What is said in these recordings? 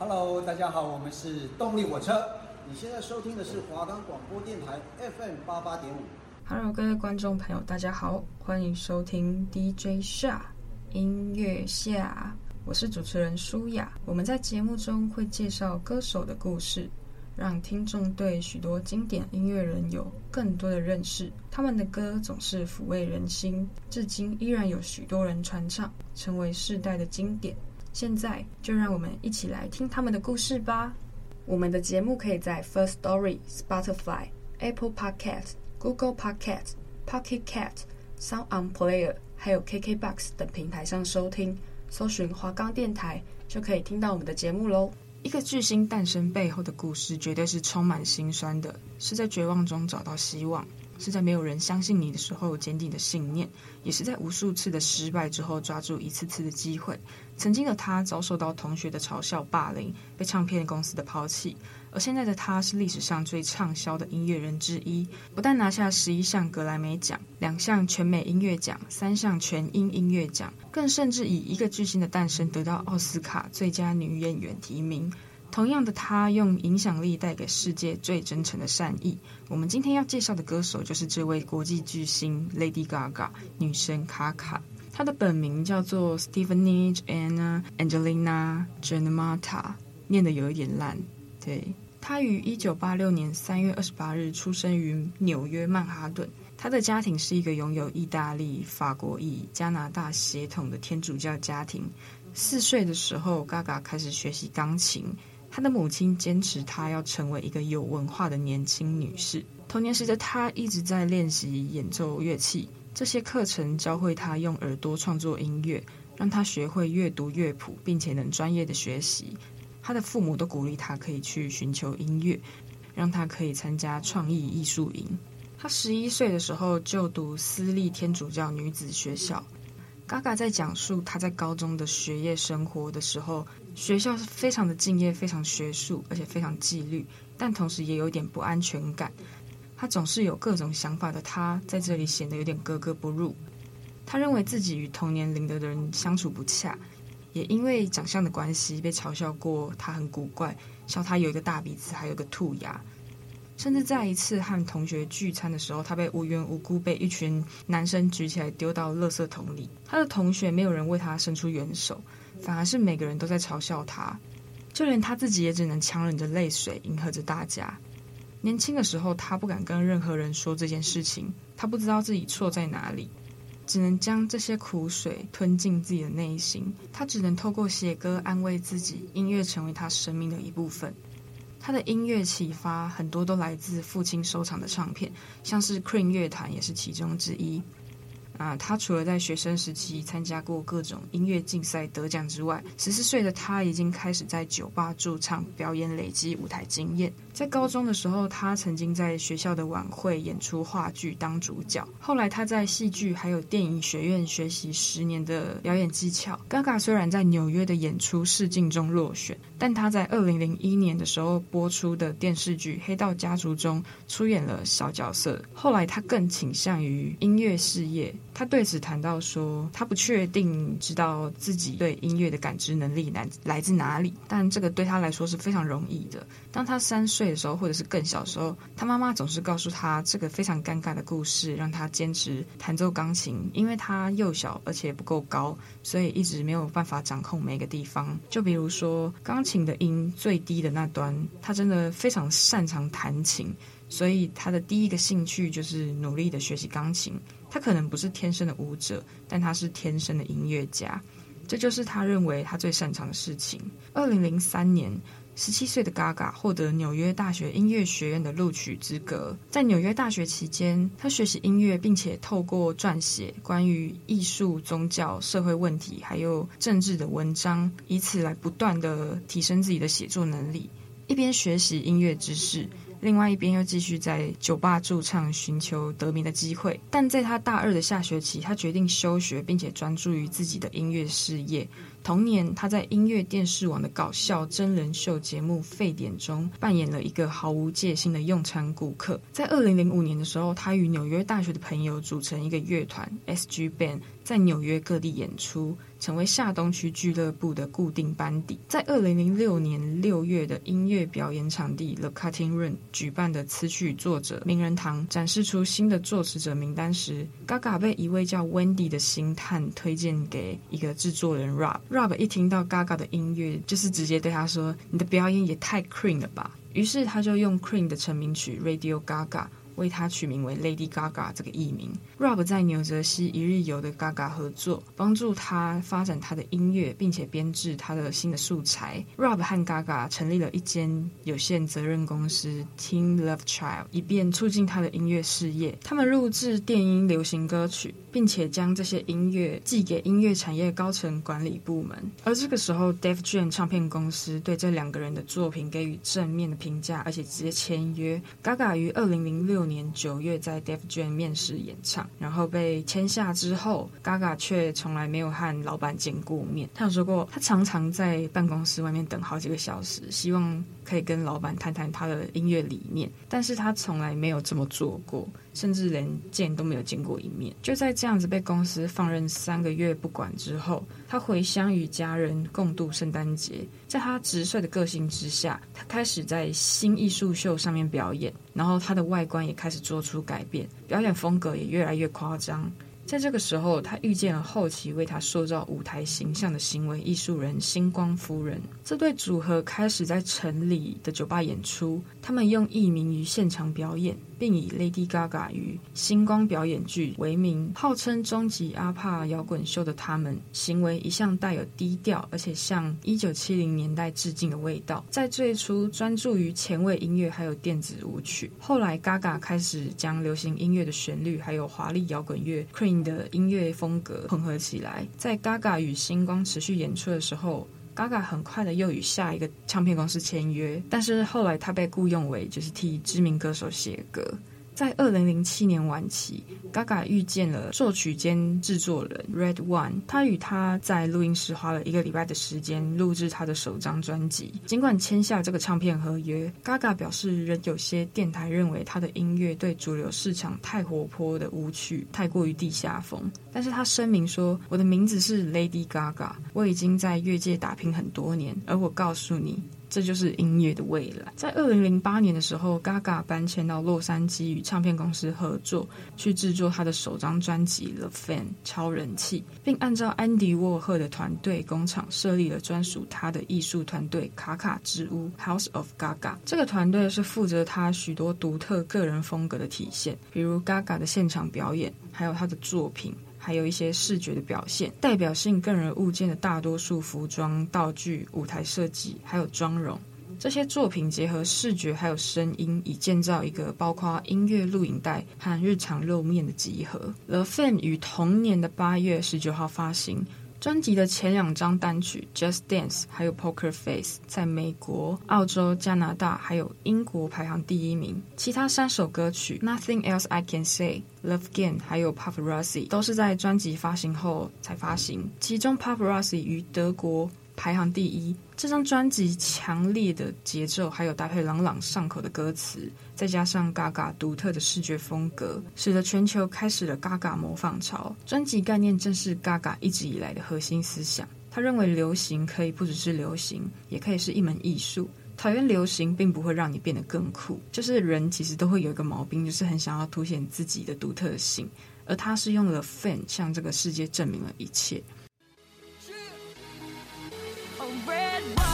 Hello，大家好，我们是动力火车。你现在收听的是华冈广播电台 FM 八八点五。Hello，各位观众朋友，大家好，欢迎收听 DJ 夏音乐夏，我是主持人舒雅。我们在节目中会介绍歌手的故事，让听众对许多经典音乐人有更多的认识。他们的歌总是抚慰人心，至今依然有许多人传唱，成为世代的经典。现在就让我们一起来听他们的故事吧。我们的节目可以在 First Story、Spotify、Apple Podcast、Google Podcast、Pocket Cat、Sound On Player，还有 KKBox 等平台上收听。搜寻华冈电台就可以听到我们的节目喽。一个巨星诞生背后的故事，绝对是充满心酸的，是在绝望中找到希望。是在没有人相信你的时候坚定的信念，也是在无数次的失败之后抓住一次次的机会。曾经的他遭受到同学的嘲笑霸凌，被唱片公司的抛弃，而现在的他是历史上最畅销的音乐人之一，不但拿下十一项格莱美奖、两项全美音乐奖、三项全英音乐奖，更甚至以一个巨星的诞生得到奥斯卡最佳女演员提名。同样的，他用影响力带给世界最真诚的善意。我们今天要介绍的歌手就是这位国际巨星 Lady Gaga 女神卡卡。她的本名叫做 Stephanie Anna Angelina Germanotta，念得有一点烂。对，她于一九八六年三月二十八日出生于纽约曼哈顿。她的家庭是一个拥有意大利、法国裔、加拿大血统的天主教家庭。四岁的时候，Gaga 开始学习钢琴。他的母亲坚持他要成为一个有文化的年轻女士。童年时的他一直在练习演奏乐器，这些课程教会他用耳朵创作音乐，让他学会阅读乐谱，并且能专业的学习。他的父母都鼓励他可以去寻求音乐，让他可以参加创意艺术营。他十一岁的时候就读私立天主教女子学校。Gaga 在讲述他在高中的学业生活的时候，学校是非常的敬业、非常学术，而且非常纪律，但同时也有点不安全感。他总是有各种想法的他，在这里显得有点格格不入。他认为自己与同年龄的人相处不洽，也因为长相的关系被嘲笑过。他很古怪，笑他有一个大鼻子，还有个兔牙。甚至在一次和同学聚餐的时候，他被无缘无故被一群男生举起来丢到垃圾桶里。他的同学没有人为他伸出援手，反而是每个人都在嘲笑他，就连他自己也只能强忍着泪水迎合着大家。年轻的时候，他不敢跟任何人说这件事情，他不知道自己错在哪里，只能将这些苦水吞进自己的内心。他只能透过写歌安慰自己，音乐成为他生命的一部分。他的音乐启发很多都来自父亲收藏的唱片，像是 Cream 乐团也是其中之一。啊，他除了在学生时期参加过各种音乐竞赛得奖之外，十四岁的他已经开始在酒吧驻唱表演，累积舞台经验。在高中的时候，他曾经在学校的晚会演出话剧当主角。后来他在戏剧还有电影学院学习十年的表演技巧。Gaga 虽然在纽约的演出试镜中落选，但他在二零零一年的时候播出的电视剧《黑道家族》中出演了小角色。后来他更倾向于音乐事业。他对此谈到说，他不确定知道自己对音乐的感知能力来来自哪里，但这个对他来说是非常容易的。当他三岁的时候，或者是更小的时候，他妈妈总是告诉他这个非常尴尬的故事，让他坚持弹奏钢琴，因为他幼小而且不够高，所以一直没有办法掌控每个地方。就比如说钢琴的音最低的那端，他真的非常擅长弹琴，所以他的第一个兴趣就是努力的学习钢琴。他可能不是天生的舞者，但他是天生的音乐家，这就是他认为他最擅长的事情。二零零三年，十七岁的 Gaga 获得纽约大学音乐学院的录取资格。在纽约大学期间，他学习音乐，并且透过撰写关于艺术、宗教、社会问题还有政治的文章，以此来不断地提升自己的写作能力，一边学习音乐知识。另外一边又继续在酒吧驻唱，寻求得名的机会。但在他大二的下学期，他决定休学，并且专注于自己的音乐事业。同年，他在音乐电视网的搞笑真人秀节目《沸点》中扮演了一个毫无戒心的用餐顾客。在二零零五年的时候，他与纽约大学的朋友组成一个乐团 SG Band。在纽约各地演出，成为下东区俱乐部的固定班底。在二零零六年六月的音乐表演场地 The Cutting Room 举办的词曲作者名人堂展示出新的作词者名单时，Gaga 被一位叫 Wendy 的星探推荐给一个制作人 Rob。Rob 一听到 Gaga 的音乐，就是直接对他说：“你的表演也太 Cream 了吧！”于是他就用 Cream 的成名曲 Radio Gaga。为他取名为 Lady Gaga 这个艺名。Rob 在纽泽西一日游的 Gaga 合作，帮助他发展他的音乐，并且编制他的新的素材。Rob 和 Gaga 成立了一间有限责任公司 Team Love Child，以便促进他的音乐事业。他们录制电音流行歌曲，并且将这些音乐寄给音乐产业高层管理部门。而这个时候，Def Jam 唱片公司对这两个人的作品给予正面的评价，而且直接签约。Gaga 于二零零六六年九月在 Def Jam 面试演唱，然后被签下之后，Gaga 却从来没有和老板见过面。他有说过，他常常在办公室外面等好几个小时，希望可以跟老板谈谈他的音乐理念，但是他从来没有这么做过。甚至连见都没有见过一面，就在这样子被公司放任三个月不管之后，他回乡与家人共度圣诞节。在他直率的个性之下，他开始在新艺术秀上面表演，然后他的外观也开始做出改变，表演风格也越来越夸张。在这个时候，他遇见了后期为他塑造舞台形象的行为艺术人星光夫人。这对组合开始在城里的酒吧演出，他们用艺名于现场表演。并以 Lady Gaga 与星光表演剧为名，号称终极阿帕摇滚秀的他们，行为一向带有低调而且向一九七零年代致敬的味道。在最初专注于前卫音乐还有电子舞曲，后来 Gaga 开始将流行音乐的旋律还有华丽摇滚乐的音乐风格混合起来。在 Gaga 与星光持续演出的时候。Gaga 很快的又与下一个唱片公司签约，但是后来他被雇佣为就是替知名歌手写歌。在二零零七年晚期，Gaga 遇见了作曲兼制作人 Red One，他与他在录音室花了一个礼拜的时间录制他的首张专辑。尽管签下这个唱片合约，Gaga 表示仍有些电台认为他的音乐对主流市场太活泼的舞曲太过于地下风。但是他声明说：“我的名字是 Lady Gaga，我已经在乐界打拼很多年，而我告诉你。”这就是音乐的未来。在二零零八年的时候，Gaga 搬迁到洛杉矶，与唱片公司合作，去制作他的首张专辑《The Fan》超人气，并按照安迪沃赫的团队工厂设立了专属他的艺术团队卡卡之屋 （House of Gaga）。这个团队是负责他许多独特个人风格的体现，比如 Gaga 的现场表演，还有他的作品。还有一些视觉的表现，代表性个人物件的大多数服装、道具、舞台设计，还有妆容，这些作品结合视觉还有声音，以建造一个包括音乐录影带和日常露面的集合。The Fan 于同年的八月十九号发行。专辑的前两张单曲《Just Dance》还有《Poker Face》在美国、澳洲、加拿大还有英国排行第一名。其他三首歌曲《Nothing Else I Can Say》、《Love Again》还有《Paparazzi》都是在专辑发行后才发行。其中《Paparazzi》于德国排行第一。这张专辑强烈的节奏，还有搭配朗朗上口的歌词，再加上 Gaga 独特的视觉风格，使得全球开始了 Gaga 模仿潮。专辑概念正是 Gaga 一直以来的核心思想。他认为流行可以不只是流行，也可以是一门艺术。讨厌流行并不会让你变得更酷。就是人其实都会有一个毛病，就是很想要凸显自己的独特性。而他是用了 Fan 向这个世界证明了一切。said.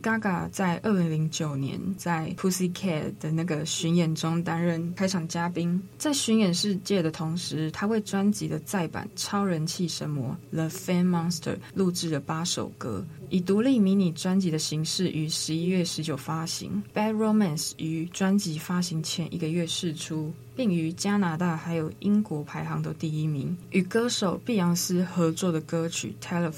Gaga 在二零零九年在 Pussycat 的那个巡演中担任开场嘉宾，在巡演世界的同时，他为专辑的再版《超人气神魔》The Fan Monster 录制了八首歌。以独立迷你专辑的形式于十一月十九发行，《Bad Romance》于专辑发行前一个月释出，并于加拿大还有英国排行都第一名。与歌手碧昂斯合作的歌曲《Telephone》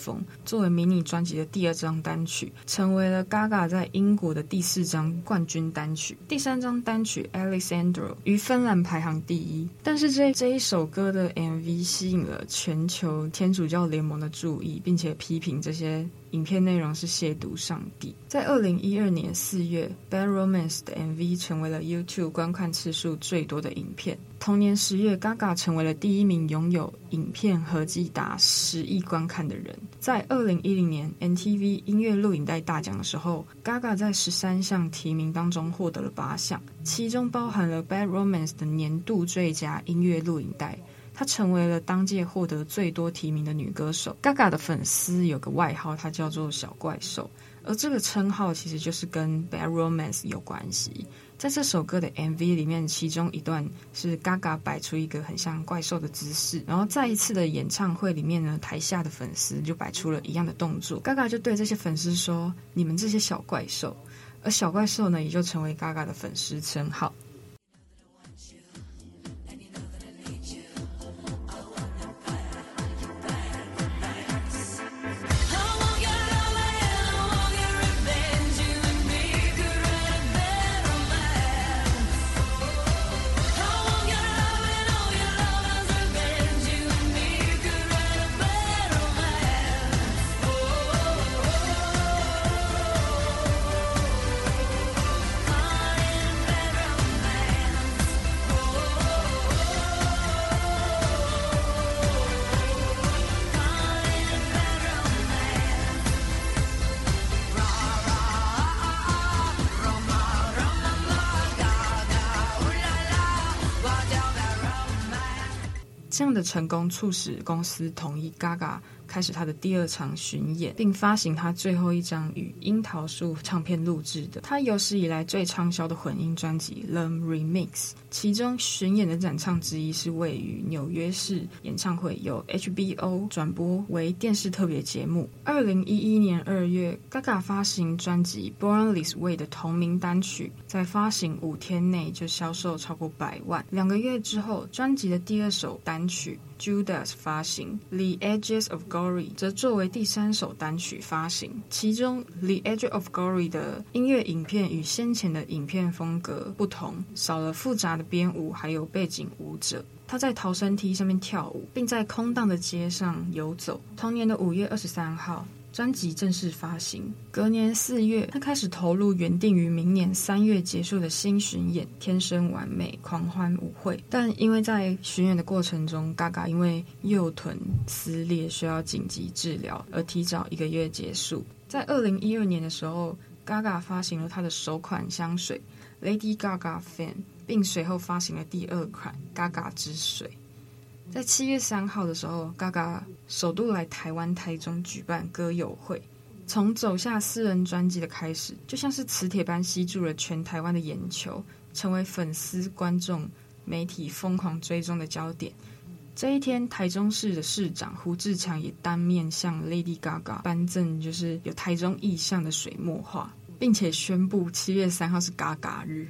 作为迷你专辑的第二张单曲，成为了 Gaga 在英国的第四张冠军单曲。第三张单曲《Alexandra》于芬兰排行第一。但是这这一首歌的 MV 吸引了全球天主教联盟的注意，并且批评这些。影片内容是亵渎上帝。在二零一二年四月，《Bad Romance》的 MV 成为了 YouTube 观看次数最多的影片。同年十月，Gaga 成为了第一名拥有影片合计达十亿观看的人。在二零一零年 MTV 音乐录影带大奖的时候，Gaga 在十三项提名当中获得了八项，其中包含了《Bad Romance》的年度最佳音乐录影带。她成为了当届获得最多提名的女歌手。Gaga 的粉丝有个外号，她叫做“小怪兽”，而这个称号其实就是跟《Bad Romance》有关系。在这首歌的 MV 里面，其中一段是 Gaga 摆出一个很像怪兽的姿势，然后在一次的演唱会里面呢，台下的粉丝就摆出了一样的动作，Gaga 就对这些粉丝说：“你们这些小怪兽。”而小怪兽呢，也就成为 Gaga 的粉丝称号。这样的成功促使公司同意 Gaga 开始他的第二场巡演，并发行他最后一张与樱桃树唱片录制的他有史以来最畅销的混音专辑《Let Remix》。其中巡演的展唱之一是位于纽约市演唱会，由 HBO 转播为电视特别节目。二零一一年二月，Gaga 发行专辑《Born This Way》的同名单曲，在发行五天内就销售超过百万。两个月之后，专辑的第二首单曲《Judas》发行，《The Edges of Glory》则作为第三首单曲发行。其中，《The Edge of Glory》的音乐影片与先前的影片风格不同，少了复杂的编舞，还有背景舞者。他在逃生梯上面跳舞，并在空荡的街上游走。同年的五月二十三号。专辑正式发行，隔年四月，他开始投入原定于明年三月结束的新巡演《天生完美狂欢舞会》，但因为在巡演的过程中，Gaga 因为右臀撕裂需要紧急治疗，而提早一个月结束。在二零一二年的时候，Gaga 发行了他的首款香水 Lady Gaga Fan 并随后发行了第二款 Gaga 之水。在七月三号的时候，Gaga 首度来台湾台中举办歌友会。从走下私人专辑的开始，就像是磁铁般吸住了全台湾的眼球，成为粉丝、观众、媒体疯狂追踪的焦点。这一天，台中市的市长胡志强也当面向 Lady Gaga 颁赠，就是有台中意象的水墨画，并且宣布七月三号是 Gaga 日。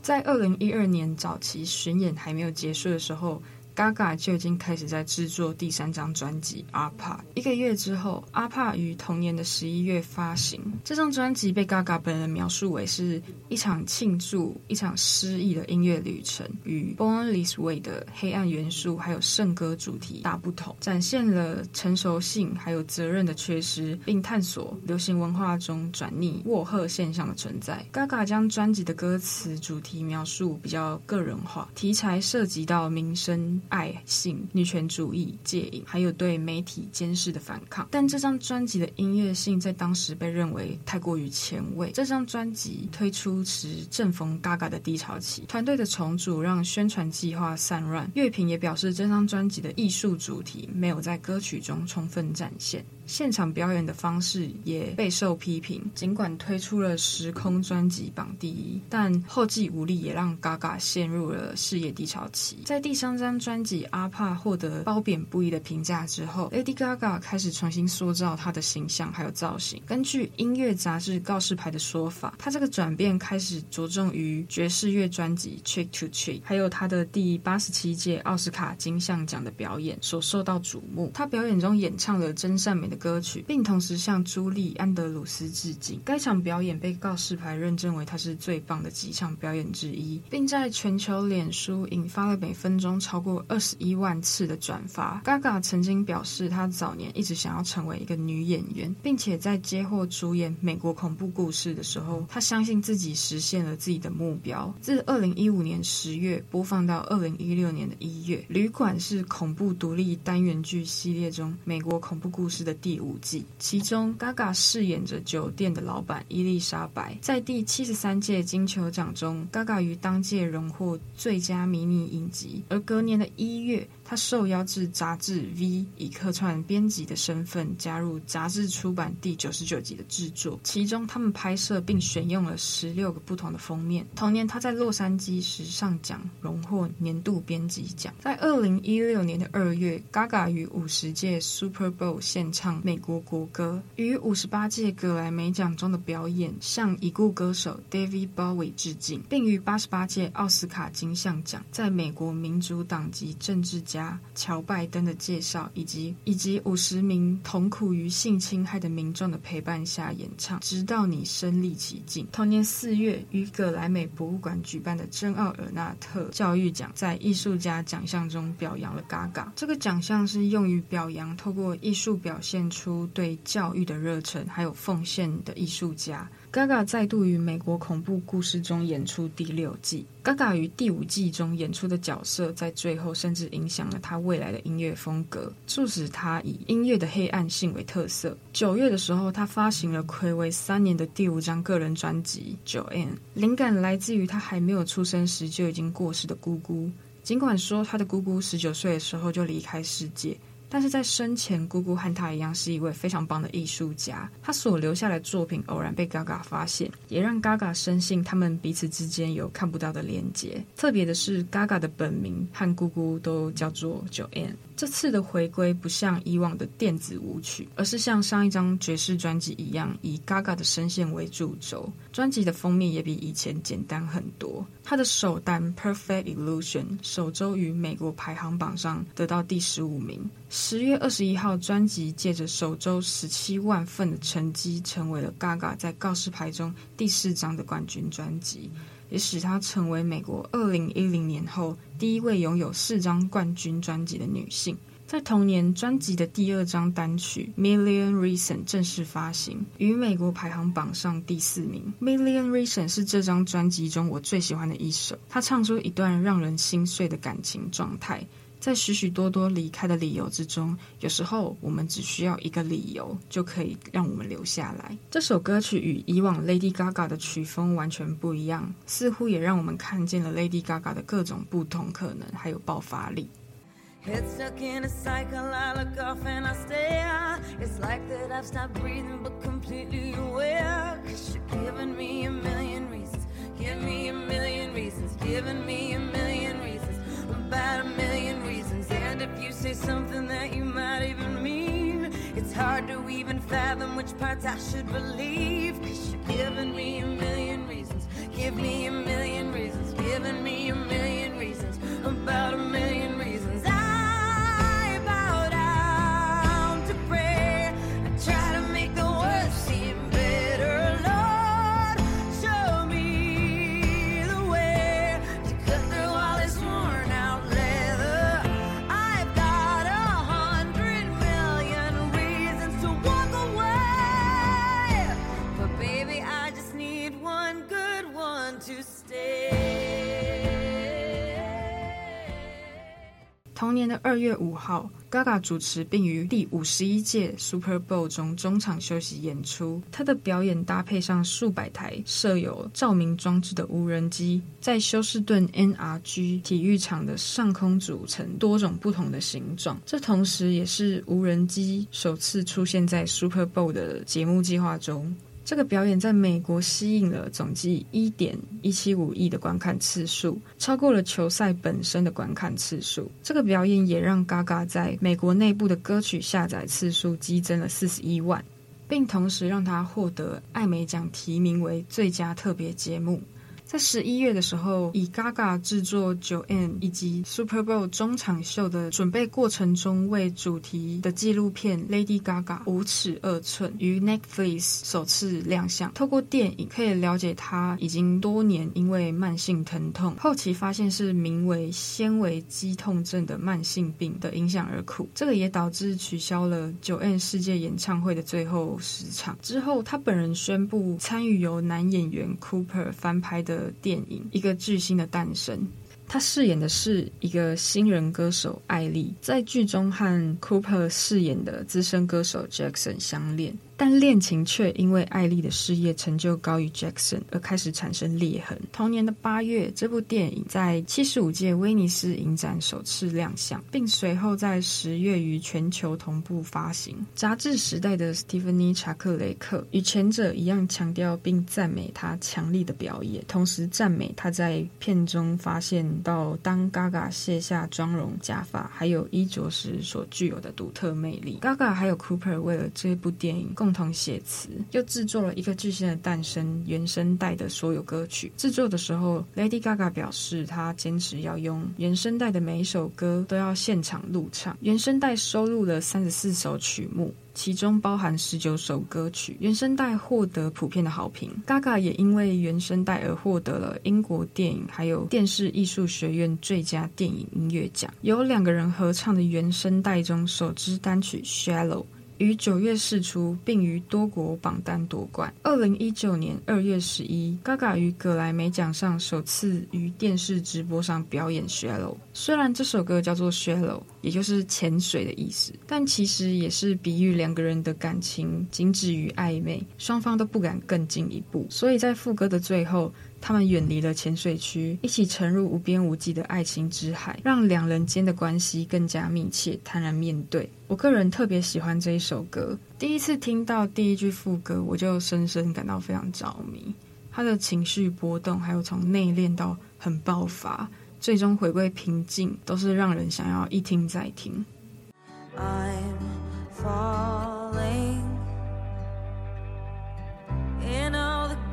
在二零一二年早期巡演还没有结束的时候。Gaga 就已经开始在制作第三张专辑《APA》。一个月之后，《APA》于同年的十一月发行。这张专辑被 Gaga 本人描述为是一场庆祝、一场诗意的音乐旅程，与《Born This Way》的黑暗元素还有圣歌主题大不同，展现了成熟性还有责任的缺失，并探索流行文化中转逆沃赫现象的存在。Gaga 将专辑的歌词主题描述比较个人化，题材涉及到民生。爱、性、女权主义、戒瘾，还有对媒体监视的反抗。但这张专辑的音乐性在当时被认为太过于前卫。这张专辑推出时正逢 Gaga 的低潮期，团队的重组让宣传计划散乱。乐评也表示，这张专辑的艺术主题没有在歌曲中充分展现。现场表演的方式也备受批评。尽管推出了时空专辑榜第一，但后继无力，也让 Gaga 陷入了事业低潮期。在第三张专辑《阿帕》获得褒贬不一的评价之后，Lady Gaga 开始重新塑造她的形象还有造型。根据音乐杂志《告示牌》的说法，她这个转变开始着重于爵士乐专辑《Trick to Cheek》，还有她的第八十七届奥斯卡金像奖的表演所受到瞩目。她表演中演唱了《真善美》的歌曲，并同时向朱莉安德鲁斯致敬。该场表演被告示牌认证为她是最棒的几场表演之一，并在全球脸书引发了每分钟超过二十一万次的转发。Gaga 曾经表示，她早年一直想要成为一个女演员，并且在接获主演美国恐怖故事的时候，她相信自己实现了自己的目标。自二零一五年十月播放到二零一六年的一月，《旅馆》是恐怖独立单元剧系列中美国恐怖故事的第五季，其中 Gaga 饰演着酒店的老板伊丽莎白。在第七十三届金球奖中，Gaga 于当届荣获最佳迷你影集，而隔年的一月，他受邀至杂志《V》以客串编辑的身份加入杂志出版第九十九集的制作，其中他们拍摄并选用了十六个不同的封面。同年，他在洛杉矶时尚奖荣获年度编辑奖。在二零一六年的二月，Gaga 于五十届 Super Bowl 献美国国歌，于五十八届格莱美奖中的表演向已故歌手 David Bowie 致敬，并于八十八届奥斯卡金像奖在美国民主党籍政治家乔拜登的介绍，以及以及五十名痛苦于性侵害的民众的陪伴下演唱，直到你身历其境。同年四月，于葛莱美博物馆举办的珍奥尔纳特教育奖，在艺术家奖项中表扬了 Gaga。这个奖项是用于表扬透过艺术表现出对教育的热忱还有奉献的艺术家。Gaga 再度于美国恐怖故事中演出第六季。Gaga 于第五季中演出的角色，在最后甚至影响了他未来的音乐风格，促使他以音乐的黑暗性为特色。九月的时候，他发行了暌违三年的第五张个人专辑《九 N》，灵感来自于他还没有出生时就已经过世的姑姑。尽管说他的姑姑十九岁的时候就离开世界。但是在生前，姑姑和他一样是一位非常棒的艺术家。他所留下的作品偶然被 Gaga 发现，也让 Gaga 深信他们彼此之间有看不到的连结。特别的是，Gaga 的本名和姑姑都叫做 Joanne。这次的回归不像以往的电子舞曲，而是像上一张爵士专辑一样，以 Gaga 的声线为主轴。专辑的封面也比以前简单很多。他的首单《Perfect Illusion》首周于美国排行榜上得到第十五名。十月二十一号，专辑借着首周十七万份的成绩，成为了 Gaga 在告示牌中第四张的冠军专辑。也使她成为美国二零一零年后第一位拥有四张冠军专辑的女性。在同年，专辑的第二张单曲《Million Reasons》正式发行，于美国排行榜上第四名。《Million Reasons》是这张专辑中我最喜欢的一首。她唱出一段让人心碎的感情状态。在许许多多离开的理由之中有时候我们只需要一个理由就可以让我们留下来。这首歌曲与以往 lady gaga 的曲风完全不一样似乎也让我们看见了 lady gaga 的各种不同可能还有爆发力。say something that you might even mean. It's hard to even fathom which parts I should believe. Cause you're giving me a million reasons. Give me a million reasons. Giving me a million reasons. About a million. 同年的二月五号，Gaga 主持并于第五十一届 Super Bowl 中中场休息演出。她的表演搭配上数百台设有照明装置的无人机，在休斯顿 NRG 体育场的上空组成多种不同的形状。这同时也是无人机首次出现在 Super Bowl 的节目计划中。这个表演在美国吸引了总计一点一七五亿的观看次数，超过了球赛本身的观看次数。这个表演也让 Gaga 在美国内部的歌曲下载次数激增了四十一万，并同时让他获得艾美奖提名为最佳特别节目。在十一月的时候，以 Gaga 制作 Joanne 以及 Super Bowl 中场秀的准备过程中为主题的纪录片《Lady Gaga 五尺二寸》于 Netflix 首次亮相。透过电影可以了解她已经多年因为慢性疼痛，后期发现是名为纤维肌痛症的慢性病的影响而苦。这个也导致取消了 Joanne 世界演唱会的最后十场。之后，他本人宣布参与由男演员 Cooper 翻拍的。的电影《一个巨星的诞生》，他饰演的是一个新人歌手艾莉，在剧中和 Cooper 饰演的资深歌手 Jackson 相恋。但恋情却因为艾莉的事业成就高于 Jackson 而开始产生裂痕。同年的八月，这部电影在七十五届威尼斯影展首次亮相，并随后在十月于全球同步发行。杂志时代的 Stephanie 查克雷克与前者一样，强调并赞美他强力的表演，同时赞美他在片中发现到当 Gaga 卸下妆容、假发还有衣着时所具有的独特魅力。Gaga 还有 Cooper 为了这部电影共同写词，又制作了一个巨星的诞生原声带的所有歌曲。制作的时候，Lady Gaga 表示，她坚持要用原声带的每一首歌都要现场录唱。原声带收录了三十四首曲目，其中包含十九首歌曲。原声带获得普遍的好评。Gaga 也因为原声带而获得了英国电影还有电视艺术学院最佳电影音乐奖。由两个人合唱的原声带中首支单曲《Shallow》。于九月释出，并于多国榜单夺冠。二零一九年二月十一，Gaga 于葛莱美奖上首次于电视直播上表演《Shallow》。虽然这首歌叫做 Shallow，也就是潜水的意思，但其实也是比喻两个人的感情仅止于暧昧，双方都不敢更进一步。所以在副歌的最后，他们远离了潜水区，一起沉入无边无际的爱情之海，让两人间的关系更加密切，坦然面对。我个人特别喜欢这一首歌，第一次听到第一句副歌，我就深深感到非常着迷。他的情绪波动，还有从内敛到很爆发，最终回归平静，都是让人想要一听再听。I'm falling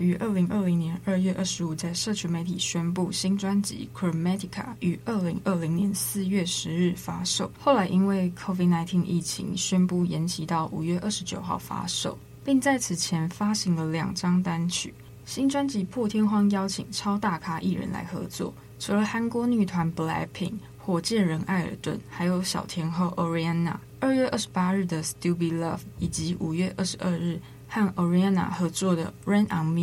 于二零二零年二月二十五在社群媒体宣布新专辑《Chromatica》于二零二零年四月十日发售，后来因为 COVID-19 疫情宣布延期到五月二十九号发售，并在此前发行了两张单曲。新专辑破天荒邀请超大咖艺人来合作，除了韩国女团 BLACKPINK、火箭人艾尔顿，还有小天后 Ariana。二月二十八日的《Still Be Love》以及五月二十二日。和 Ariana 合作的《Rain on Me》，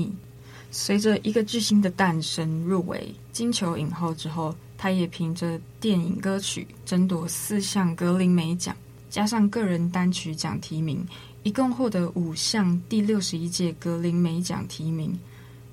随着一个巨星的诞生入围金球影后之后，他也凭着电影歌曲争夺四项格林美奖，加上个人单曲奖提名，一共获得五项第六十一届格林美奖提名。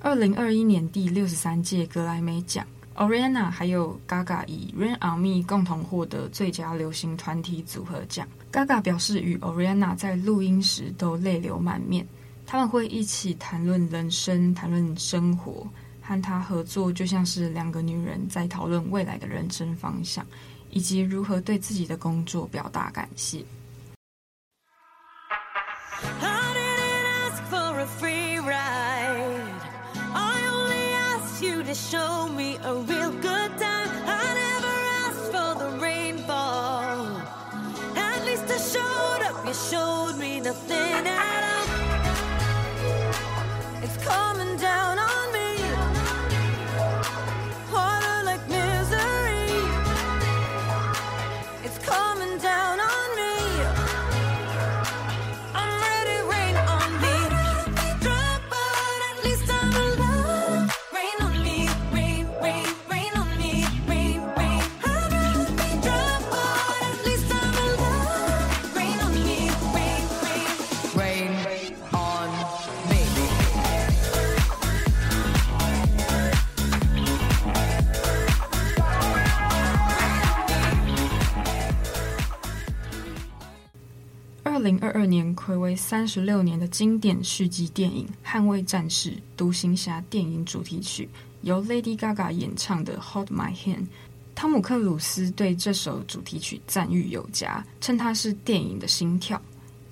二零二一年第六十三届格莱美奖，Ariana 还有 Gaga 以《Rain on Me》共同获得最佳流行团体组合奖。Gaga 表示，与 Oriana 在录音时都泪流满面，他们会一起谈论人生，谈论生活，和她合作就像是两个女人在讨论未来的人生方向，以及如何对自己的工作表达感谢。二暌违三十六年的经典续集电影《捍卫战士》独行侠电影主题曲，由 Lady Gaga 演唱的《Hold My Hand》，汤姆克鲁斯对这首主题曲赞誉有加，称它是电影的心跳。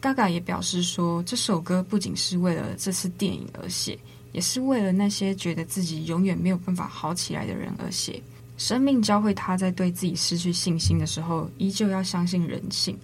Gaga 也表示说，这首歌不仅是为了这次电影而写，也是为了那些觉得自己永远没有办法好起来的人而写。生命教会他在对自己失去信心的时候，依旧要相信人性。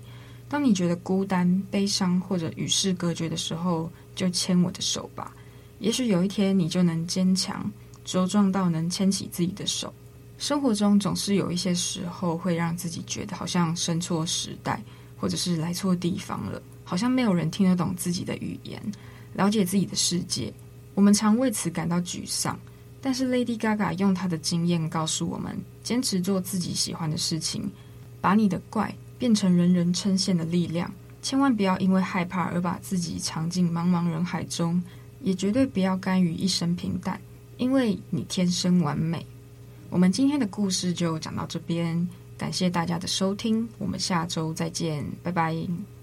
当你觉得孤单、悲伤或者与世隔绝的时候，就牵我的手吧。也许有一天，你就能坚强、茁壮到能牵起自己的手。生活中总是有一些时候，会让自己觉得好像生错时代，或者是来错地方了，好像没有人听得懂自己的语言，了解自己的世界。我们常为此感到沮丧。但是 Lady Gaga 用她的经验告诉我们：坚持做自己喜欢的事情，把你的怪。变成人人称羡的力量，千万不要因为害怕而把自己藏进茫茫人海中，也绝对不要甘于一生平淡，因为你天生完美。我们今天的故事就讲到这边，感谢大家的收听，我们下周再见，拜拜。